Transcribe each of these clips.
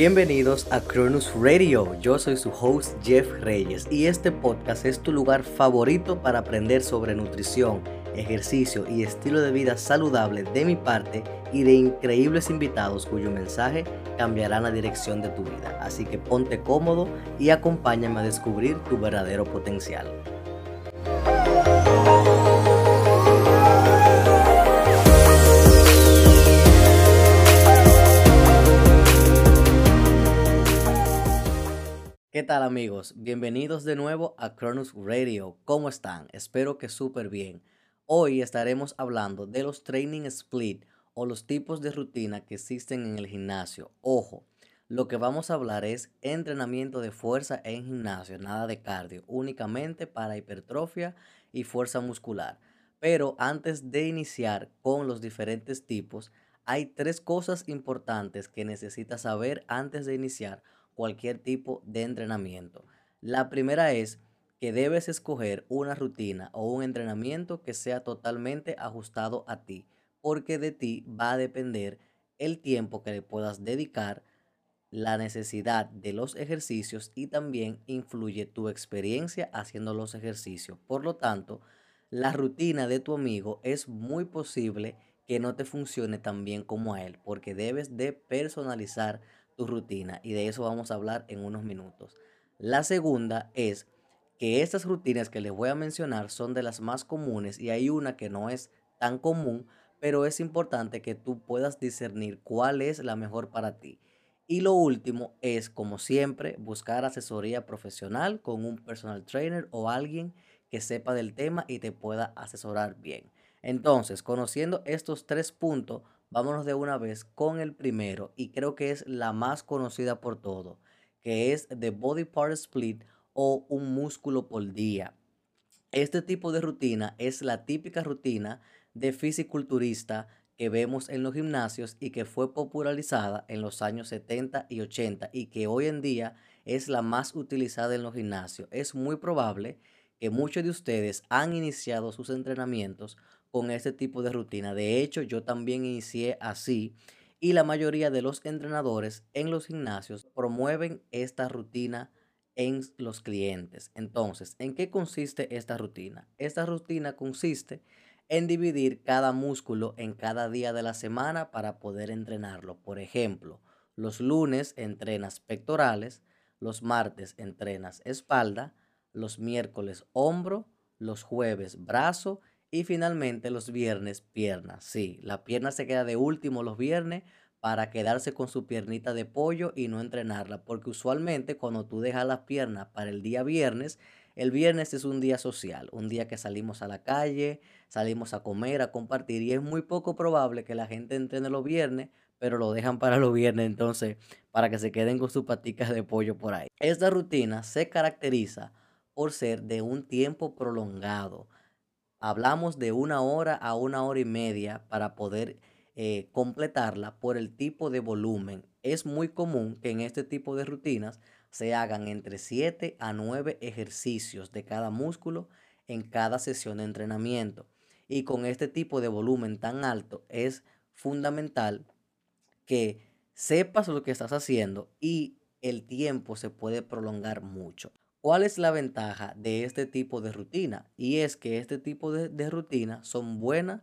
Bienvenidos a Cronus Radio, yo soy su host Jeff Reyes y este podcast es tu lugar favorito para aprender sobre nutrición, ejercicio y estilo de vida saludable de mi parte y de increíbles invitados cuyo mensaje cambiará la dirección de tu vida. Así que ponte cómodo y acompáñame a descubrir tu verdadero potencial. ¿Qué tal amigos? Bienvenidos de nuevo a Cronus Radio. ¿Cómo están? Espero que súper bien. Hoy estaremos hablando de los training split o los tipos de rutina que existen en el gimnasio. Ojo, lo que vamos a hablar es entrenamiento de fuerza en gimnasio, nada de cardio, únicamente para hipertrofia y fuerza muscular. Pero antes de iniciar con los diferentes tipos, hay tres cosas importantes que necesitas saber antes de iniciar cualquier tipo de entrenamiento. La primera es que debes escoger una rutina o un entrenamiento que sea totalmente ajustado a ti, porque de ti va a depender el tiempo que le puedas dedicar, la necesidad de los ejercicios y también influye tu experiencia haciendo los ejercicios. Por lo tanto, la rutina de tu amigo es muy posible que no te funcione tan bien como a él, porque debes de personalizar rutina y de eso vamos a hablar en unos minutos. La segunda es que estas rutinas que les voy a mencionar son de las más comunes y hay una que no es tan común, pero es importante que tú puedas discernir cuál es la mejor para ti. Y lo último es, como siempre, buscar asesoría profesional con un personal trainer o alguien que sepa del tema y te pueda asesorar bien. Entonces, conociendo estos tres puntos, vámonos de una vez con el primero y creo que es la más conocida por todo, que es The Body Part Split o un músculo por día. Este tipo de rutina es la típica rutina de fisiculturista que vemos en los gimnasios y que fue popularizada en los años 70 y 80 y que hoy en día es la más utilizada en los gimnasios. Es muy probable que muchos de ustedes han iniciado sus entrenamientos con este tipo de rutina. De hecho, yo también inicié así y la mayoría de los entrenadores en los gimnasios promueven esta rutina en los clientes. Entonces, ¿en qué consiste esta rutina? Esta rutina consiste en dividir cada músculo en cada día de la semana para poder entrenarlo. Por ejemplo, los lunes entrenas pectorales, los martes entrenas espalda, los miércoles hombro, los jueves brazo y finalmente los viernes, piernas. Sí, la pierna se queda de último los viernes para quedarse con su piernita de pollo y no entrenarla. Porque usualmente cuando tú dejas las piernas para el día viernes, el viernes es un día social, un día que salimos a la calle, salimos a comer, a compartir. Y es muy poco probable que la gente entrene los viernes, pero lo dejan para los viernes entonces, para que se queden con sus paticas de pollo por ahí. Esta rutina se caracteriza por ser de un tiempo prolongado hablamos de una hora a una hora y media para poder eh, completarla por el tipo de volumen. Es muy común que en este tipo de rutinas se hagan entre 7 a 9 ejercicios de cada músculo en cada sesión de entrenamiento. Y con este tipo de volumen tan alto es fundamental que sepas lo que estás haciendo y el tiempo se puede prolongar mucho. ¿Cuál es la ventaja de este tipo de rutina? Y es que este tipo de, de rutina son buenas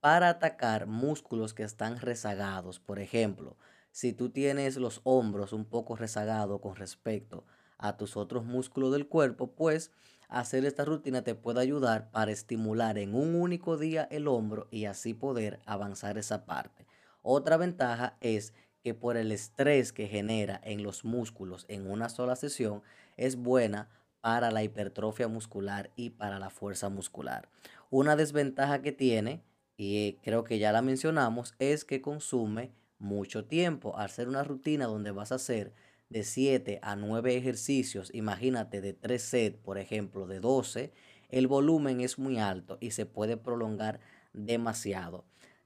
para atacar músculos que están rezagados. Por ejemplo, si tú tienes los hombros un poco rezagados con respecto a tus otros músculos del cuerpo, pues hacer esta rutina te puede ayudar para estimular en un único día el hombro y así poder avanzar esa parte. Otra ventaja es que por el estrés que genera en los músculos en una sola sesión, es buena para la hipertrofia muscular y para la fuerza muscular. Una desventaja que tiene, y creo que ya la mencionamos, es que consume mucho tiempo. Al ser una rutina donde vas a hacer de 7 a 9 ejercicios, imagínate de 3 sets, por ejemplo, de 12, el volumen es muy alto y se puede prolongar demasiado.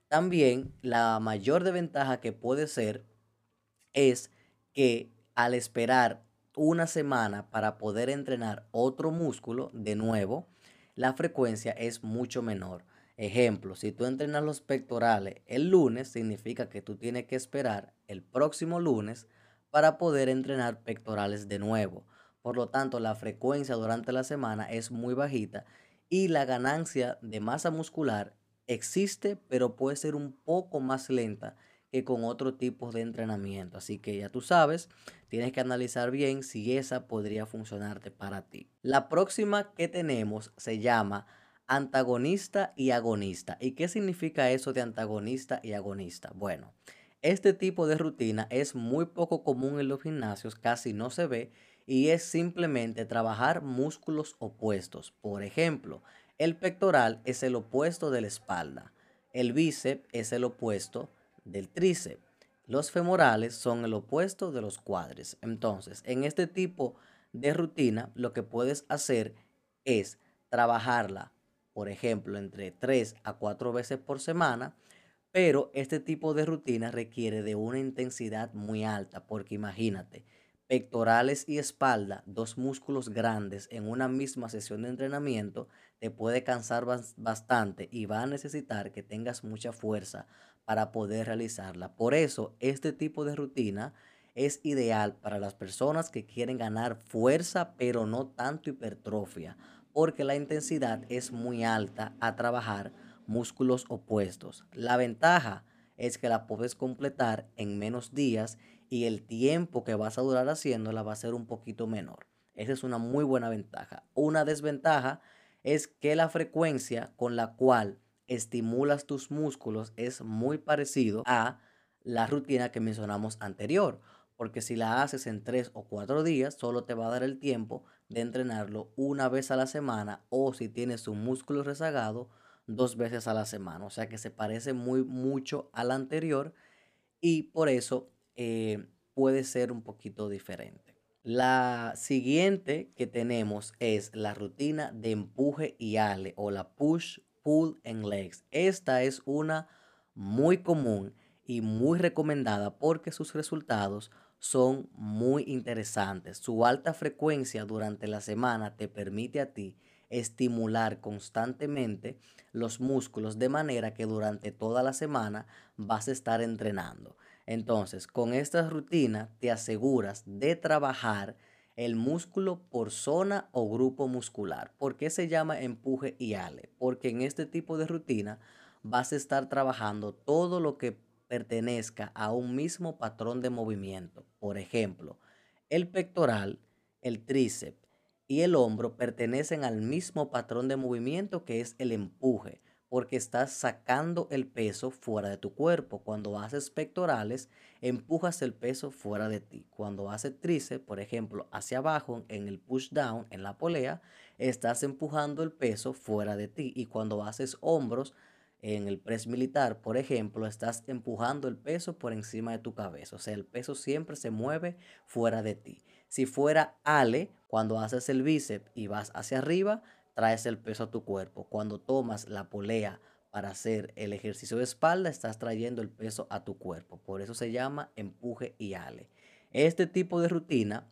También la mayor desventaja que puede ser es que al esperar una semana para poder entrenar otro músculo de nuevo, la frecuencia es mucho menor. Ejemplo, si tú entrenas los pectorales el lunes, significa que tú tienes que esperar el próximo lunes para poder entrenar pectorales de nuevo. Por lo tanto, la frecuencia durante la semana es muy bajita y la ganancia de masa muscular existe, pero puede ser un poco más lenta que con otro tipo de entrenamiento. Así que ya tú sabes, tienes que analizar bien si esa podría funcionarte para ti. La próxima que tenemos se llama antagonista y agonista. ¿Y qué significa eso de antagonista y agonista? Bueno, este tipo de rutina es muy poco común en los gimnasios, casi no se ve y es simplemente trabajar músculos opuestos. Por ejemplo, el pectoral es el opuesto de la espalda, el bíceps es el opuesto del tríceps. Los femorales son el opuesto de los cuádriceps. Entonces, en este tipo de rutina, lo que puedes hacer es trabajarla, por ejemplo, entre 3 a 4 veces por semana, pero este tipo de rutina requiere de una intensidad muy alta, porque imagínate, pectorales y espalda, dos músculos grandes en una misma sesión de entrenamiento, te puede cansar bastante y va a necesitar que tengas mucha fuerza para poder realizarla. Por eso, este tipo de rutina es ideal para las personas que quieren ganar fuerza, pero no tanto hipertrofia, porque la intensidad es muy alta a trabajar músculos opuestos. La ventaja es que la puedes completar en menos días y el tiempo que vas a durar haciéndola va a ser un poquito menor. Esa es una muy buena ventaja. Una desventaja es que la frecuencia con la cual estimulas tus músculos es muy parecido a la rutina que mencionamos anterior. Porque si la haces en tres o cuatro días, solo te va a dar el tiempo de entrenarlo una vez a la semana o si tienes un músculo rezagado, dos veces a la semana. O sea que se parece muy mucho a la anterior y por eso eh, puede ser un poquito diferente. La siguiente que tenemos es la rutina de empuje y ale o la push pull and legs. Esta es una muy común y muy recomendada porque sus resultados son muy interesantes. Su alta frecuencia durante la semana te permite a ti estimular constantemente los músculos de manera que durante toda la semana vas a estar entrenando. Entonces, con esta rutina te aseguras de trabajar el músculo por zona o grupo muscular. ¿Por qué se llama empuje y ale? Porque en este tipo de rutina vas a estar trabajando todo lo que pertenezca a un mismo patrón de movimiento. Por ejemplo, el pectoral, el tríceps y el hombro pertenecen al mismo patrón de movimiento que es el empuje porque estás sacando el peso fuera de tu cuerpo. Cuando haces pectorales, empujas el peso fuera de ti. Cuando haces tríceps, por ejemplo, hacia abajo en el push down, en la polea, estás empujando el peso fuera de ti. Y cuando haces hombros, en el press militar, por ejemplo, estás empujando el peso por encima de tu cabeza. O sea, el peso siempre se mueve fuera de ti. Si fuera ale, cuando haces el bíceps y vas hacia arriba, traes el peso a tu cuerpo. Cuando tomas la polea para hacer el ejercicio de espalda, estás trayendo el peso a tu cuerpo. Por eso se llama empuje y ale. Este tipo de rutina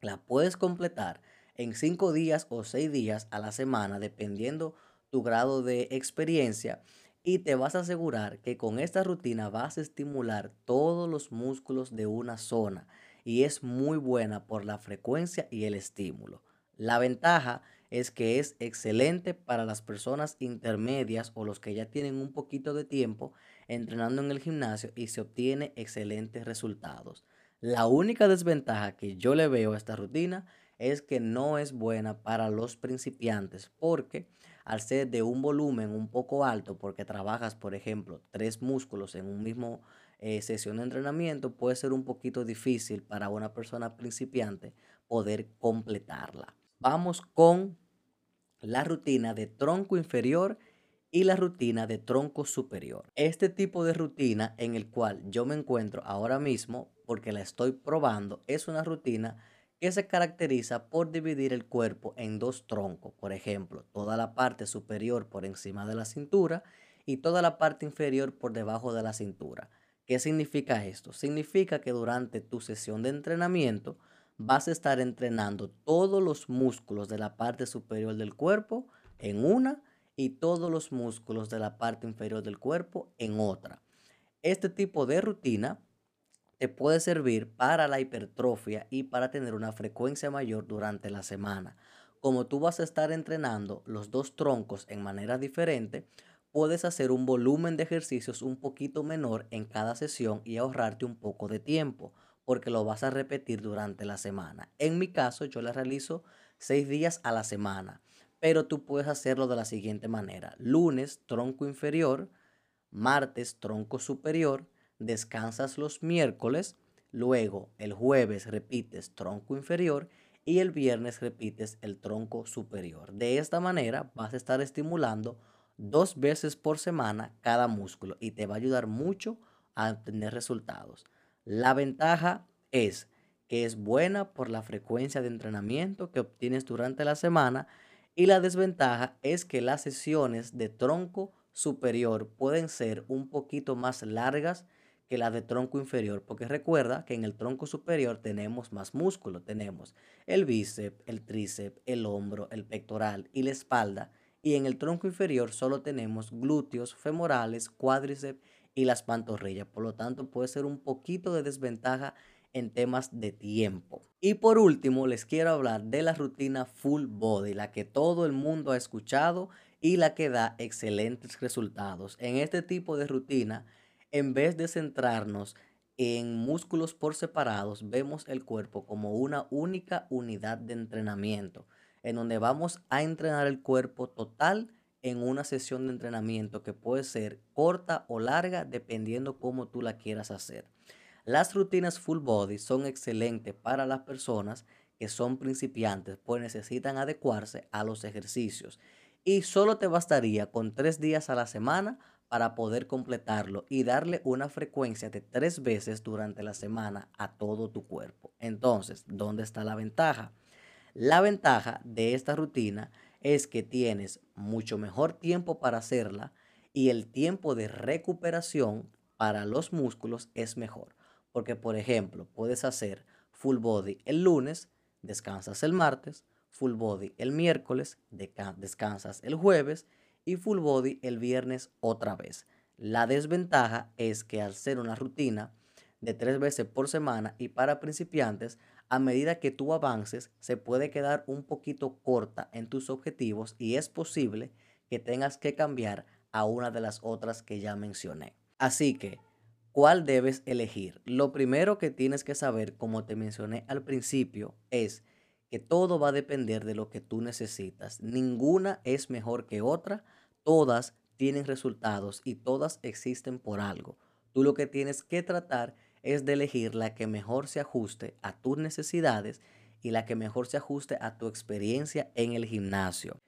la puedes completar en cinco días o seis días a la semana, dependiendo tu grado de experiencia. Y te vas a asegurar que con esta rutina vas a estimular todos los músculos de una zona. Y es muy buena por la frecuencia y el estímulo. La ventaja es que es excelente para las personas intermedias o los que ya tienen un poquito de tiempo entrenando en el gimnasio y se obtiene excelentes resultados. La única desventaja que yo le veo a esta rutina es que no es buena para los principiantes porque al ser de un volumen un poco alto, porque trabajas, por ejemplo, tres músculos en un mismo eh, sesión de entrenamiento, puede ser un poquito difícil para una persona principiante poder completarla. Vamos con la rutina de tronco inferior y la rutina de tronco superior. Este tipo de rutina en el cual yo me encuentro ahora mismo, porque la estoy probando, es una rutina que se caracteriza por dividir el cuerpo en dos troncos. Por ejemplo, toda la parte superior por encima de la cintura y toda la parte inferior por debajo de la cintura. ¿Qué significa esto? Significa que durante tu sesión de entrenamiento, vas a estar entrenando todos los músculos de la parte superior del cuerpo en una y todos los músculos de la parte inferior del cuerpo en otra. Este tipo de rutina te puede servir para la hipertrofia y para tener una frecuencia mayor durante la semana. Como tú vas a estar entrenando los dos troncos en manera diferente, puedes hacer un volumen de ejercicios un poquito menor en cada sesión y ahorrarte un poco de tiempo, porque lo vas a repetir durante la semana. En mi caso, yo la realizo seis días a la semana, pero tú puedes hacerlo de la siguiente manera. Lunes, tronco inferior, martes, tronco superior, descansas los miércoles, luego el jueves repites tronco inferior y el viernes repites el tronco superior. De esta manera vas a estar estimulando dos veces por semana cada músculo y te va a ayudar mucho a tener resultados. La ventaja es que es buena por la frecuencia de entrenamiento que obtienes durante la semana y la desventaja es que las sesiones de tronco superior pueden ser un poquito más largas que las de tronco inferior, porque recuerda que en el tronco superior tenemos más músculo, tenemos el bíceps, el tríceps, el hombro, el pectoral y la espalda, y en el tronco inferior solo tenemos glúteos, femorales, cuádriceps y las pantorrillas, por lo tanto puede ser un poquito de desventaja en temas de tiempo. Y por último, les quiero hablar de la rutina full body, la que todo el mundo ha escuchado y la que da excelentes resultados. En este tipo de rutina, en vez de centrarnos en músculos por separados, vemos el cuerpo como una única unidad de entrenamiento, en donde vamos a entrenar el cuerpo total en una sesión de entrenamiento que puede ser corta o larga dependiendo cómo tú la quieras hacer. Las rutinas full body son excelentes para las personas que son principiantes, pues necesitan adecuarse a los ejercicios. Y solo te bastaría con tres días a la semana para poder completarlo y darle una frecuencia de tres veces durante la semana a todo tu cuerpo. Entonces, ¿dónde está la ventaja? La ventaja de esta rutina es que tienes mucho mejor tiempo para hacerla y el tiempo de recuperación para los músculos es mejor. Porque, por ejemplo, puedes hacer full body el lunes, descansas el martes, full body el miércoles, descansas el jueves y full body el viernes otra vez. La desventaja es que al ser una rutina de tres veces por semana y para principiantes, a medida que tú avances, se puede quedar un poquito corta en tus objetivos y es posible que tengas que cambiar a una de las otras que ya mencioné. Así que ¿Cuál debes elegir? Lo primero que tienes que saber, como te mencioné al principio, es que todo va a depender de lo que tú necesitas. Ninguna es mejor que otra, todas tienen resultados y todas existen por algo. Tú lo que tienes que tratar es de elegir la que mejor se ajuste a tus necesidades y la que mejor se ajuste a tu experiencia en el gimnasio.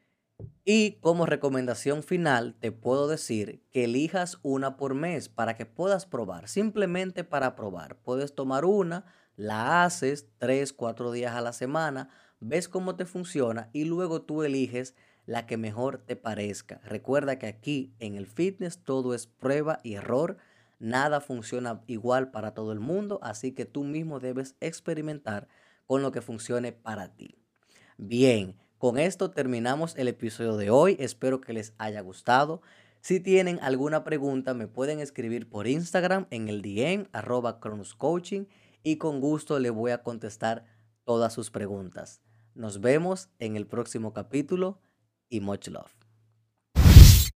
Y como recomendación final, te puedo decir que elijas una por mes para que puedas probar, simplemente para probar. Puedes tomar una, la haces tres, cuatro días a la semana, ves cómo te funciona y luego tú eliges la que mejor te parezca. Recuerda que aquí en el fitness todo es prueba y error. Nada funciona igual para todo el mundo, así que tú mismo debes experimentar con lo que funcione para ti. Bien, con esto terminamos el episodio de hoy. Espero que les haya gustado. Si tienen alguna pregunta, me pueden escribir por Instagram en el DM arroba Coaching y con gusto le voy a contestar todas sus preguntas. Nos vemos en el próximo capítulo y much love.